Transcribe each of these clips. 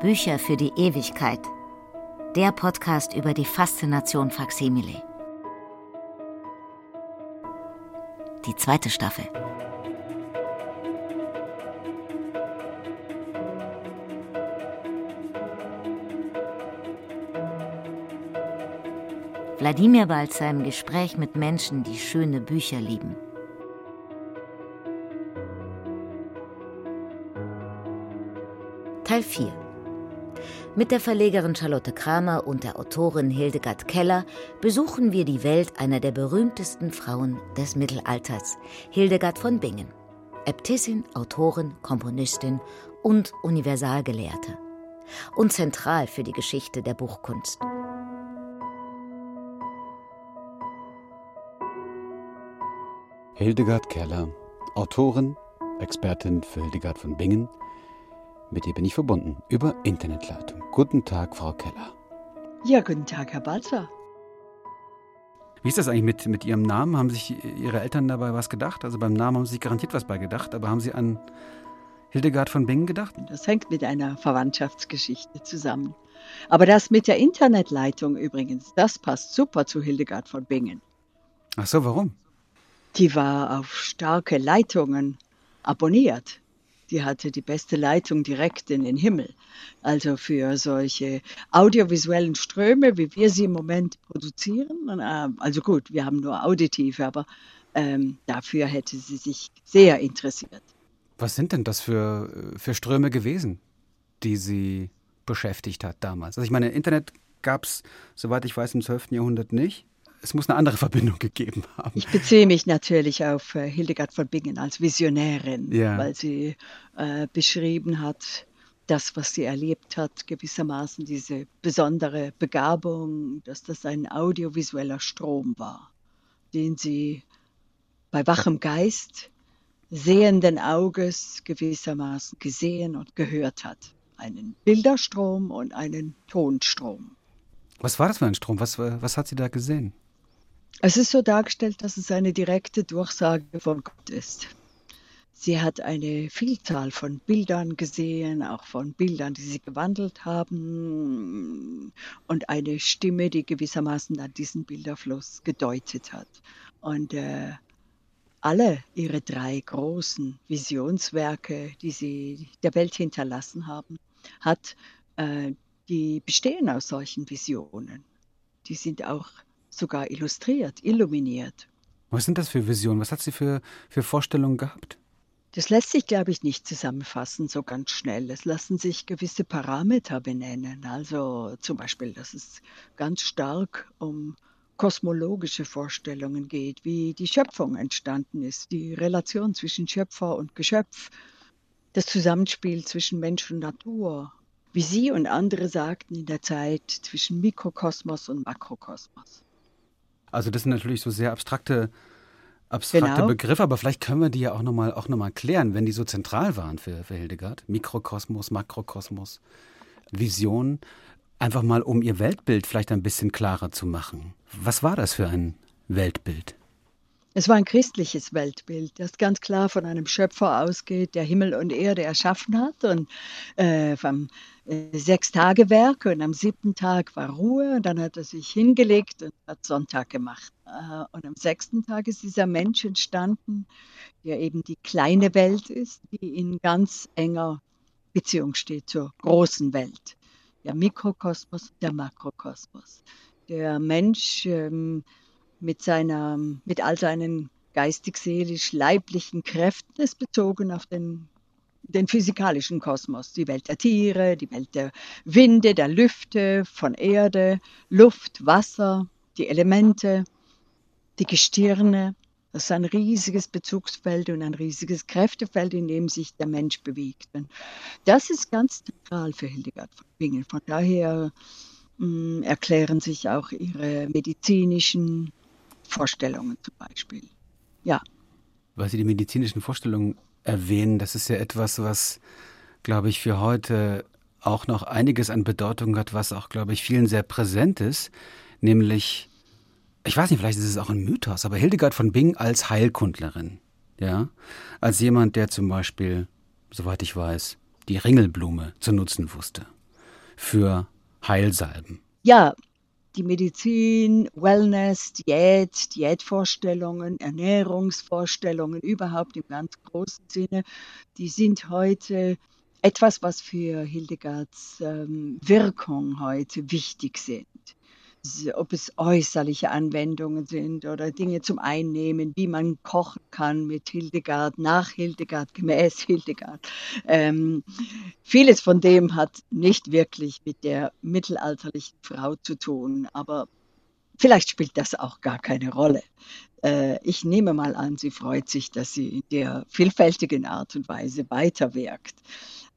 Bücher für die Ewigkeit. Der Podcast über die Faszination Faksimile. Die zweite Staffel. Wladimir Balzer im Gespräch mit Menschen, die schöne Bücher lieben. Teil 4 Mit der Verlegerin Charlotte Kramer und der Autorin Hildegard Keller besuchen wir die Welt einer der berühmtesten Frauen des Mittelalters, Hildegard von Bingen. Äbtissin, Autorin, Komponistin und Universalgelehrte. Und zentral für die Geschichte der Buchkunst. Hildegard Keller, Autorin, Expertin für Hildegard von Bingen, mit ihr bin ich verbunden über Internetleitung. Guten Tag, Frau Keller. Ja, guten Tag, Herr Balzer. Wie ist das eigentlich mit, mit Ihrem Namen? Haben sich Ihre Eltern dabei was gedacht? Also beim Namen haben Sie sich garantiert was bei gedacht, aber haben Sie an Hildegard von Bingen gedacht? Das hängt mit einer Verwandtschaftsgeschichte zusammen. Aber das mit der Internetleitung übrigens, das passt super zu Hildegard von Bingen. Ach so, warum? Die war auf starke Leitungen abonniert die hatte die beste Leitung direkt in den Himmel. Also für solche audiovisuellen Ströme, wie wir sie im Moment produzieren. Äh, also gut, wir haben nur auditiv, aber ähm, dafür hätte sie sich sehr interessiert. Was sind denn das für, für Ströme gewesen, die sie beschäftigt hat damals? Also ich meine, Internet gab es, soweit ich weiß, im 12. Jahrhundert nicht es muss eine andere Verbindung gegeben haben. Ich beziehe mich natürlich auf äh, Hildegard von Bingen als Visionärin, ja. weil sie äh, beschrieben hat, das, was sie erlebt hat, gewissermaßen diese besondere Begabung, dass das ein audiovisueller Strom war, den sie bei wachem Geist, sehenden Auges gewissermaßen gesehen und gehört hat. Einen Bilderstrom und einen Tonstrom. Was war das für ein Strom? Was, was hat sie da gesehen? Es ist so dargestellt, dass es eine direkte Durchsage von Gott ist. Sie hat eine Vielzahl von Bildern gesehen, auch von Bildern, die sie gewandelt haben und eine Stimme, die gewissermaßen an diesen Bilderfluss gedeutet hat. Und äh, alle ihre drei großen Visionswerke, die sie der Welt hinterlassen haben, hat, äh, die bestehen aus solchen Visionen. Die sind auch sogar illustriert, illuminiert. Was sind das für Visionen? Was hat sie für, für Vorstellungen gehabt? Das lässt sich, glaube ich, nicht zusammenfassen so ganz schnell. Es lassen sich gewisse Parameter benennen. Also zum Beispiel, dass es ganz stark um kosmologische Vorstellungen geht, wie die Schöpfung entstanden ist, die Relation zwischen Schöpfer und Geschöpf, das Zusammenspiel zwischen Mensch und Natur, wie Sie und andere sagten in der Zeit zwischen Mikrokosmos und Makrokosmos. Also das sind natürlich so sehr abstrakte, abstrakte genau. Begriffe, aber vielleicht können wir die ja auch nochmal auch noch mal klären, wenn die so zentral waren für, für Hildegard. Mikrokosmos, Makrokosmos, Vision, einfach mal um ihr Weltbild vielleicht ein bisschen klarer zu machen. Was war das für ein Weltbild? Es war ein christliches Weltbild, das ganz klar von einem Schöpfer ausgeht, der Himmel und Erde erschaffen hat und äh, vom äh, Sechstagewerk und am siebten Tag war Ruhe und dann hat er sich hingelegt und hat Sonntag gemacht. Äh, und am sechsten Tag ist dieser Mensch entstanden, der eben die kleine Welt ist, die in ganz enger Beziehung steht zur großen Welt. Der Mikrokosmos, der Makrokosmos. Der Mensch ähm, mit, seiner, mit all seinen geistig-seelisch-leiblichen Kräften ist bezogen auf den, den physikalischen Kosmos, die Welt der Tiere, die Welt der Winde, der Lüfte, von Erde, Luft, Wasser, die Elemente, die Gestirne. Das ist ein riesiges Bezugsfeld und ein riesiges Kräftefeld, in dem sich der Mensch bewegt. Und das ist ganz zentral für Hildegard von Bingen. Von daher mh, mm, erklären sich auch ihre medizinischen Vorstellungen zum Beispiel. Ja. Weil Sie die medizinischen Vorstellungen erwähnen, das ist ja etwas, was, glaube ich, für heute auch noch einiges an Bedeutung hat, was auch, glaube ich, vielen sehr präsent ist, nämlich, ich weiß nicht, vielleicht ist es auch ein Mythos, aber Hildegard von Bing als Heilkundlerin, ja, als jemand, der zum Beispiel, soweit ich weiß, die Ringelblume zu nutzen wusste. für Heilsalben? Ja, die Medizin, Wellness, Diät, Diätvorstellungen, Ernährungsvorstellungen überhaupt im ganz großen Sinne, die sind heute etwas, was für Hildegards ähm, Wirkung heute wichtig sind ob es äußerliche Anwendungen sind oder Dinge zum Einnehmen, wie man kochen kann mit Hildegard, nach Hildegard, gemäß Hildegard. Ähm, vieles von dem hat nicht wirklich mit der mittelalterlichen Frau zu tun, aber vielleicht spielt das auch gar keine Rolle. Äh, ich nehme mal an, sie freut sich, dass sie in der vielfältigen Art und Weise weiterwirkt.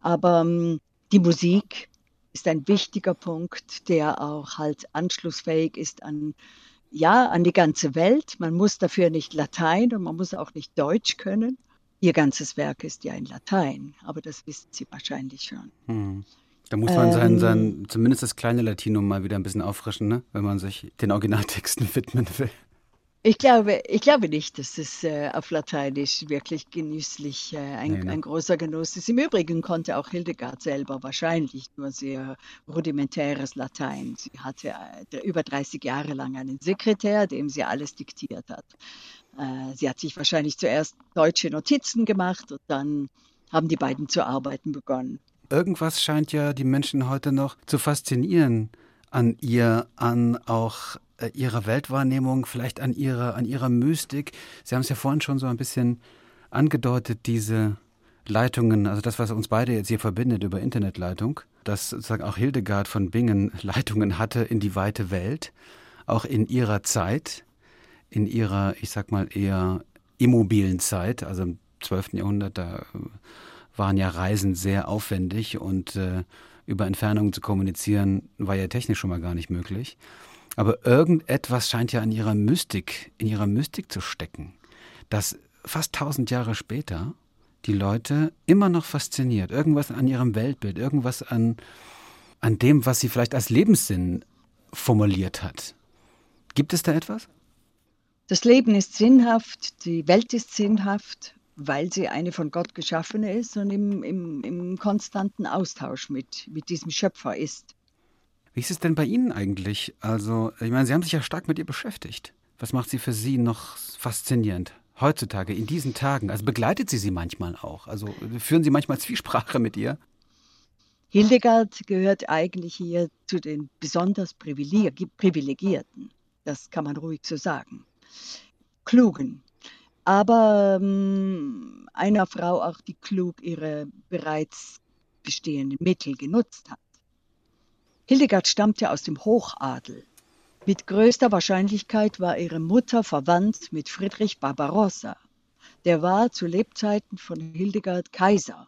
Aber ähm, die Musik, ist ein wichtiger Punkt, der auch halt anschlussfähig ist an ja, an die ganze Welt. Man muss dafür nicht Latein und man muss auch nicht Deutsch können. Ihr ganzes Werk ist ja in Latein, aber das wissen Sie wahrscheinlich schon. Hm. Da muss man ähm, sein, sein, zumindest das kleine Latinum mal wieder ein bisschen auffrischen, ne? wenn man sich den Originaltexten widmen will. Ich glaube, ich glaube nicht, dass es äh, auf Lateinisch wirklich genüsslich äh, ein, nee, ne? ein, großer Genuss ist. Im Übrigen konnte auch Hildegard selber wahrscheinlich nur sehr rudimentäres Latein. Sie hatte äh, über 30 Jahre lang einen Sekretär, dem sie alles diktiert hat. Äh, sie hat sich wahrscheinlich zuerst deutsche Notizen gemacht und dann haben die beiden zu arbeiten begonnen. Irgendwas scheint ja die Menschen heute noch zu faszinieren an ihr, an auch ihrer Weltwahrnehmung, vielleicht an ihrer, an ihrer Mystik. Sie haben es ja vorhin schon so ein bisschen angedeutet, diese Leitungen, also das, was uns beide jetzt hier verbindet über Internetleitung, dass sozusagen auch Hildegard von Bingen Leitungen hatte in die weite Welt, auch in ihrer Zeit, in ihrer, ich sag mal, eher immobilen Zeit, also im 12. Jahrhundert, da waren ja Reisen sehr aufwendig und äh, über Entfernungen zu kommunizieren war ja technisch schon mal gar nicht möglich. Aber irgendetwas scheint ja in ihrer Mystik, in ihrer Mystik zu stecken, dass fast tausend Jahre später die Leute immer noch fasziniert. Irgendwas an ihrem Weltbild, irgendwas an, an dem, was sie vielleicht als Lebenssinn formuliert hat. Gibt es da etwas? Das Leben ist sinnhaft, die Welt ist sinnhaft, weil sie eine von Gott geschaffene ist und im, im, im konstanten Austausch mit, mit diesem Schöpfer ist. Wie ist es denn bei Ihnen eigentlich? Also, ich meine, Sie haben sich ja stark mit ihr beschäftigt. Was macht sie für Sie noch faszinierend? Heutzutage, in diesen Tagen, also begleitet sie sie manchmal auch? Also führen Sie manchmal Zwiesprache mit ihr? Hildegard gehört eigentlich hier zu den besonders Privilegierten. Das kann man ruhig so sagen. Klugen. Aber ähm, einer Frau auch, die klug ihre bereits bestehenden Mittel genutzt hat. Hildegard stammte aus dem Hochadel. Mit größter Wahrscheinlichkeit war ihre Mutter verwandt mit Friedrich Barbarossa. Der war zu Lebzeiten von Hildegard Kaiser.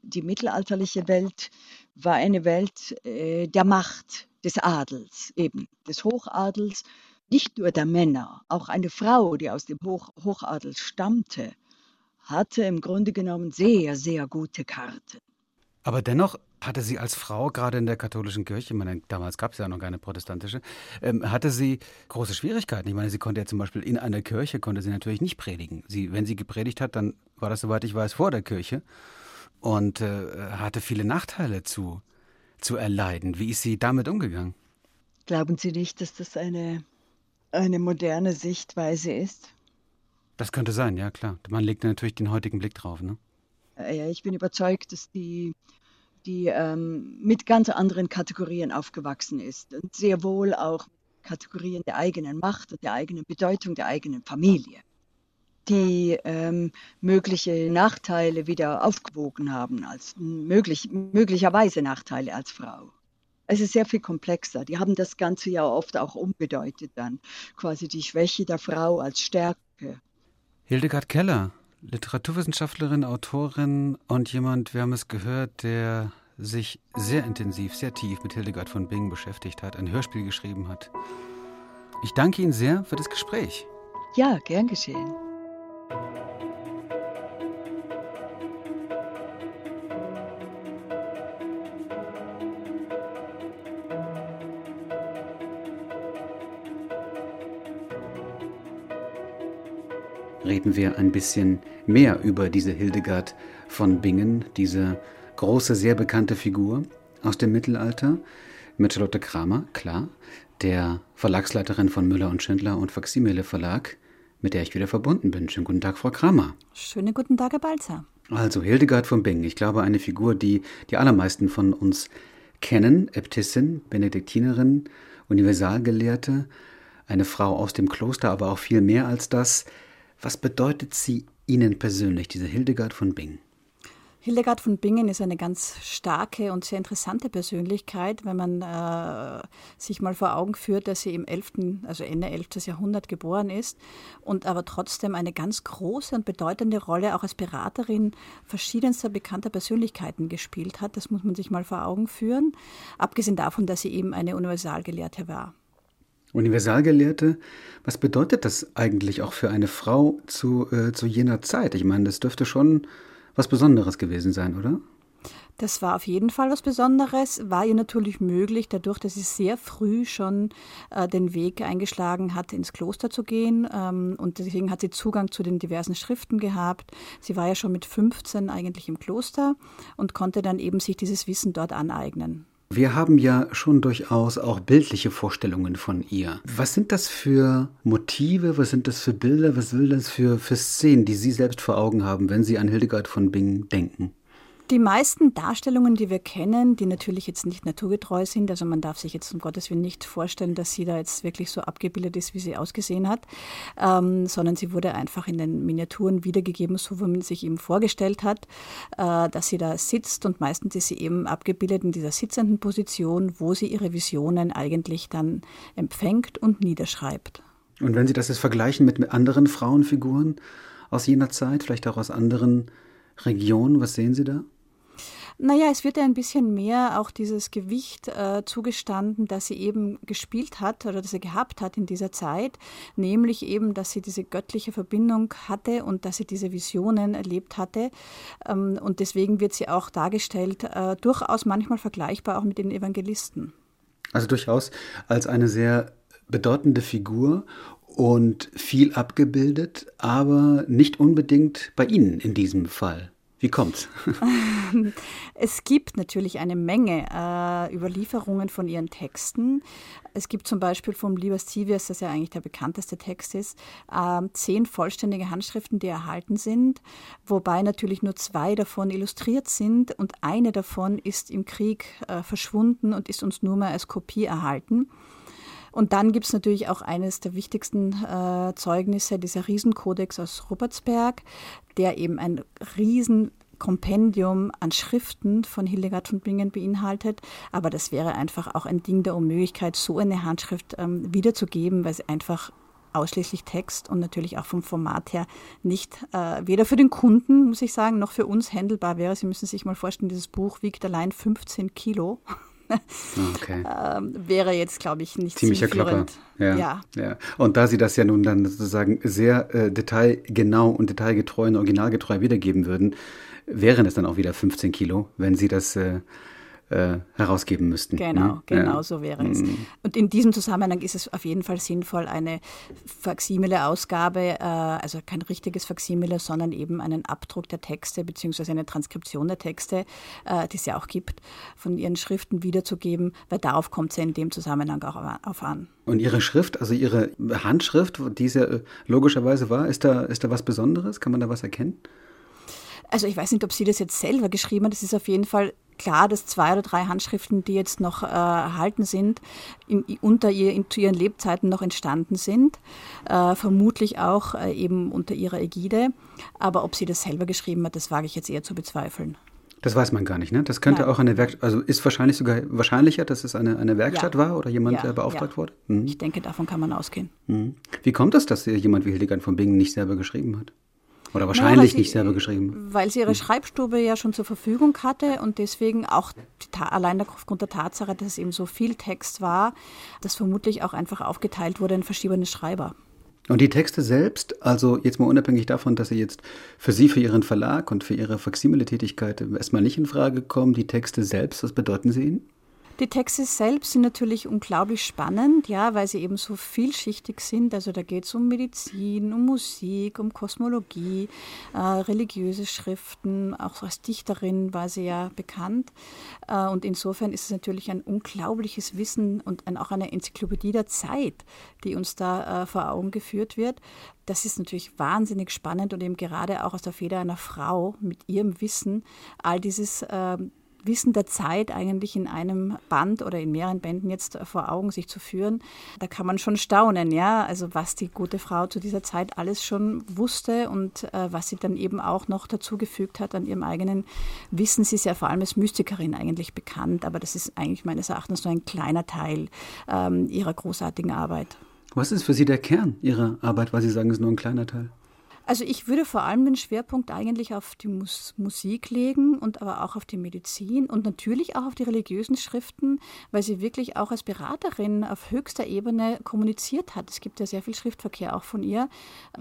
Die mittelalterliche Welt war eine Welt äh, der Macht, des Adels, eben des Hochadels, nicht nur der Männer. Auch eine Frau, die aus dem Hoch Hochadel stammte, hatte im Grunde genommen sehr, sehr gute Karten. Aber dennoch hatte sie als Frau, gerade in der katholischen Kirche, ich meine, damals gab es ja noch keine protestantische, ähm, hatte sie große Schwierigkeiten. Ich meine, sie konnte ja zum Beispiel in einer Kirche, konnte sie natürlich nicht predigen. Sie, wenn sie gepredigt hat, dann war das, soweit ich weiß, vor der Kirche und äh, hatte viele Nachteile zu, zu erleiden. Wie ist sie damit umgegangen? Glauben Sie nicht, dass das eine, eine moderne Sichtweise ist? Das könnte sein, ja klar. Man legt natürlich den heutigen Blick drauf, ne? Äh, ich bin überzeugt, dass die, die ähm, mit ganz anderen Kategorien aufgewachsen ist und sehr wohl auch Kategorien der eigenen Macht und der eigenen Bedeutung der eigenen Familie, die ähm, mögliche Nachteile wieder aufgewogen haben, als möglich, möglicherweise Nachteile als Frau. Es ist sehr viel komplexer. Die haben das Ganze ja oft auch umgedeutet dann, quasi die Schwäche der Frau als Stärke. Hildegard Keller, Literaturwissenschaftlerin, Autorin und jemand, wir haben es gehört, der sich sehr intensiv, sehr tief mit Hildegard von Bingen beschäftigt hat, ein Hörspiel geschrieben hat. Ich danke Ihnen sehr für das Gespräch. Ja, gern geschehen. Reden wir ein bisschen mehr über diese Hildegard von Bingen, diese große, sehr bekannte Figur aus dem Mittelalter mit Charlotte Kramer, klar, der Verlagsleiterin von Müller und Schindler und Faximile Verlag, mit der ich wieder verbunden bin. Schönen guten Tag, Frau Kramer. Schönen guten Tag, Herr Balzer. Also Hildegard von Bingen, ich glaube eine Figur, die die allermeisten von uns kennen, Äbtissin, Benediktinerin, Universalgelehrte, eine Frau aus dem Kloster, aber auch viel mehr als das. Was bedeutet sie Ihnen persönlich, diese Hildegard von Bingen? Hildegard von Bingen ist eine ganz starke und sehr interessante Persönlichkeit, wenn man äh, sich mal vor Augen führt, dass sie im 11., also Ende 11. Jahrhundert geboren ist und aber trotzdem eine ganz große und bedeutende Rolle auch als Beraterin verschiedenster bekannter Persönlichkeiten gespielt hat. Das muss man sich mal vor Augen führen, abgesehen davon, dass sie eben eine Universalgelehrte war. Universalgelehrte, was bedeutet das eigentlich auch für eine Frau zu, äh, zu jener Zeit? Ich meine, das dürfte schon was Besonderes gewesen sein, oder? Das war auf jeden Fall was Besonderes, war ihr natürlich möglich, dadurch, dass sie sehr früh schon äh, den Weg eingeschlagen hat, ins Kloster zu gehen. Ähm, und deswegen hat sie Zugang zu den diversen Schriften gehabt. Sie war ja schon mit 15 eigentlich im Kloster und konnte dann eben sich dieses Wissen dort aneignen. Wir haben ja schon durchaus auch bildliche Vorstellungen von ihr. Was sind das für Motive, was sind das für Bilder, was will das für, für Szenen, die Sie selbst vor Augen haben, wenn Sie an Hildegard von Bingen denken? Die meisten Darstellungen, die wir kennen, die natürlich jetzt nicht naturgetreu sind, also man darf sich jetzt um Gottes Willen nicht vorstellen, dass sie da jetzt wirklich so abgebildet ist, wie sie ausgesehen hat, ähm, sondern sie wurde einfach in den Miniaturen wiedergegeben, so wie man sich eben vorgestellt hat, äh, dass sie da sitzt und meistens ist sie eben abgebildet in dieser sitzenden Position, wo sie ihre Visionen eigentlich dann empfängt und niederschreibt. Und wenn Sie das jetzt vergleichen mit anderen Frauenfiguren aus jener Zeit, vielleicht auch aus anderen Regionen, was sehen Sie da? Naja, es wird ja ein bisschen mehr auch dieses Gewicht äh, zugestanden, das sie eben gespielt hat oder das sie gehabt hat in dieser Zeit, nämlich eben, dass sie diese göttliche Verbindung hatte und dass sie diese Visionen erlebt hatte. Ähm, und deswegen wird sie auch dargestellt, äh, durchaus manchmal vergleichbar auch mit den Evangelisten. Also durchaus als eine sehr bedeutende Figur und viel abgebildet, aber nicht unbedingt bei Ihnen in diesem Fall. Wie kommt's? es gibt natürlich eine Menge äh, Überlieferungen von ihren Texten. Es gibt zum Beispiel vom Liber Stivius, das ja eigentlich der bekannteste Text ist, äh, zehn vollständige Handschriften, die erhalten sind, wobei natürlich nur zwei davon illustriert sind und eine davon ist im Krieg äh, verschwunden und ist uns nur mal als Kopie erhalten. Und dann gibt es natürlich auch eines der wichtigsten äh, Zeugnisse, dieser Riesenkodex aus Rupertsberg, der eben ein riesen Kompendium an Schriften von Hildegard von Bingen beinhaltet. Aber das wäre einfach auch ein Ding der Unmöglichkeit, so eine Handschrift ähm, wiederzugeben, weil sie einfach ausschließlich Text und natürlich auch vom Format her nicht äh, weder für den Kunden, muss ich sagen, noch für uns händelbar wäre. Sie müssen sich mal vorstellen, dieses Buch wiegt allein 15 Kilo. Okay. ähm, wäre jetzt, glaube ich, nicht Ziemlicher Klopper. Ja, ja. ja. Und da Sie das ja nun dann sozusagen sehr äh, detailgenau und detailgetreu und originalgetreu wiedergeben würden, wären es dann auch wieder 15 Kilo, wenn Sie das äh, äh, herausgeben müssten. Genau, ne? genau ja. so wäre es. Mhm. Und in diesem Zusammenhang ist es auf jeden Fall sinnvoll, eine Faximile-Ausgabe, äh, also kein richtiges Faximile, sondern eben einen Abdruck der Texte beziehungsweise eine Transkription der Texte, äh, die es ja auch gibt, von ihren Schriften wiederzugeben, weil darauf kommt es ja in dem Zusammenhang auch auf an. Und Ihre Schrift, also Ihre Handschrift, die es ja äh, logischerweise war, ist da, ist da was Besonderes? Kann man da was erkennen? Also ich weiß nicht, ob sie das jetzt selber geschrieben hat. Das ist auf jeden Fall klar, dass zwei oder drei Handschriften, die jetzt noch äh, erhalten sind, in, unter ihr, in, zu ihren Lebzeiten noch entstanden sind, äh, vermutlich auch äh, eben unter ihrer Ägide. Aber ob sie das selber geschrieben hat, das wage ich jetzt eher zu bezweifeln. Das weiß man gar nicht, ne? Das könnte Nein. auch eine Werkstatt, also ist wahrscheinlich sogar wahrscheinlicher, dass es eine, eine Werkstatt ja. war oder jemand, ja, der beauftragt ja. wurde? Mhm. Ich denke, davon kann man ausgehen. Mhm. Wie kommt es, dass jemand wie Hildegard von Bingen nicht selber geschrieben hat? Oder wahrscheinlich naja, nicht selber geschrieben. Weil sie ihre hm. Schreibstube ja schon zur Verfügung hatte und deswegen auch allein aufgrund der Tatsache, dass es eben so viel Text war, das vermutlich auch einfach aufgeteilt wurde in verschiedene Schreiber. Und die Texte selbst, also jetzt mal unabhängig davon, dass sie jetzt für Sie, für Ihren Verlag und für Ihre Faximile-Tätigkeit erstmal nicht in Frage kommen, die Texte selbst, was bedeuten sie Ihnen? Die Texte selbst sind natürlich unglaublich spannend, ja, weil sie eben so vielschichtig sind. Also da geht es um Medizin, um Musik, um Kosmologie, äh, religiöse Schriften. Auch als Dichterin war sie ja bekannt. Äh, und insofern ist es natürlich ein unglaubliches Wissen und ein, auch eine Enzyklopädie der Zeit, die uns da äh, vor Augen geführt wird. Das ist natürlich wahnsinnig spannend und eben gerade auch aus der Feder einer Frau mit ihrem Wissen all dieses ähm, Wissen der Zeit eigentlich in einem Band oder in mehreren Bänden jetzt vor Augen sich zu führen, da kann man schon staunen, ja, also was die gute Frau zu dieser Zeit alles schon wusste und äh, was sie dann eben auch noch dazugefügt hat an ihrem eigenen Wissen. Sie ist ja vor allem als Mystikerin eigentlich bekannt, aber das ist eigentlich meines Erachtens nur ein kleiner Teil ähm, ihrer großartigen Arbeit. Was ist für Sie der Kern Ihrer Arbeit, weil Sie sagen, es ist nur ein kleiner Teil? Also ich würde vor allem den Schwerpunkt eigentlich auf die Mus Musik legen und aber auch auf die Medizin und natürlich auch auf die religiösen Schriften, weil sie wirklich auch als Beraterin auf höchster Ebene kommuniziert hat. Es gibt ja sehr viel Schriftverkehr auch von ihr,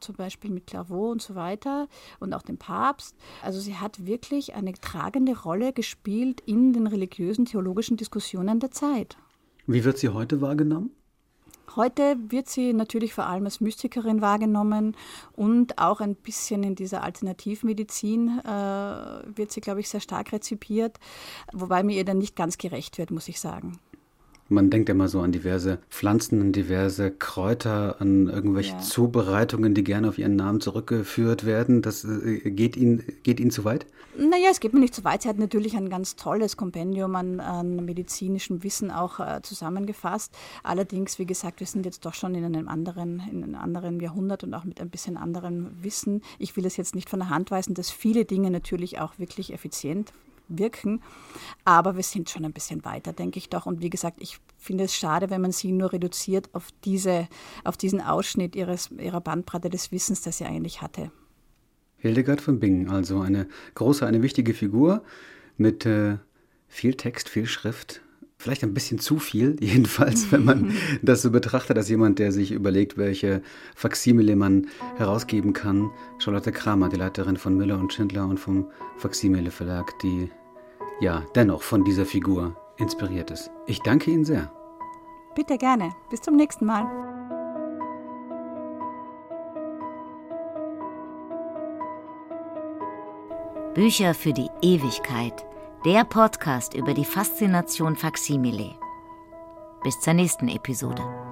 zum Beispiel mit Clairvaux und so weiter und auch dem Papst. Also sie hat wirklich eine tragende Rolle gespielt in den religiösen, theologischen Diskussionen der Zeit. Wie wird sie heute wahrgenommen? Heute wird sie natürlich vor allem als Mystikerin wahrgenommen und auch ein bisschen in dieser Alternativmedizin äh, wird sie, glaube ich, sehr stark rezipiert, wobei mir ihr dann nicht ganz gerecht wird, muss ich sagen. Man denkt immer so an diverse Pflanzen, an diverse Kräuter, an irgendwelche ja. Zubereitungen, die gerne auf ihren Namen zurückgeführt werden. Das äh, geht Ihnen, geht Ihnen zu weit? Naja, es geht mir nicht zu weit. Sie hat natürlich ein ganz tolles Kompendium an, an medizinischem Wissen auch äh, zusammengefasst. Allerdings, wie gesagt, wir sind jetzt doch schon in einem anderen, in einem anderen Jahrhundert und auch mit ein bisschen anderem Wissen. Ich will es jetzt nicht von der Hand weisen, dass viele Dinge natürlich auch wirklich effizient wirken. Aber wir sind schon ein bisschen weiter, denke ich doch. Und wie gesagt, ich finde es schade, wenn man sie nur reduziert auf, diese, auf diesen Ausschnitt ihres, ihrer Bandbreite des Wissens, das sie eigentlich hatte. Hildegard von Bingen, also eine große, eine wichtige Figur mit äh, viel Text, viel Schrift, vielleicht ein bisschen zu viel, jedenfalls, wenn man das so betrachtet, als jemand, der sich überlegt, welche Faximile man herausgeben kann. Charlotte Kramer, die Leiterin von Müller und Schindler und vom Faximile Verlag, die ja dennoch von dieser Figur inspiriert ist. Ich danke Ihnen sehr. Bitte gerne. Bis zum nächsten Mal. Bücher für die Ewigkeit. Der Podcast über die Faszination Faksimile. Bis zur nächsten Episode.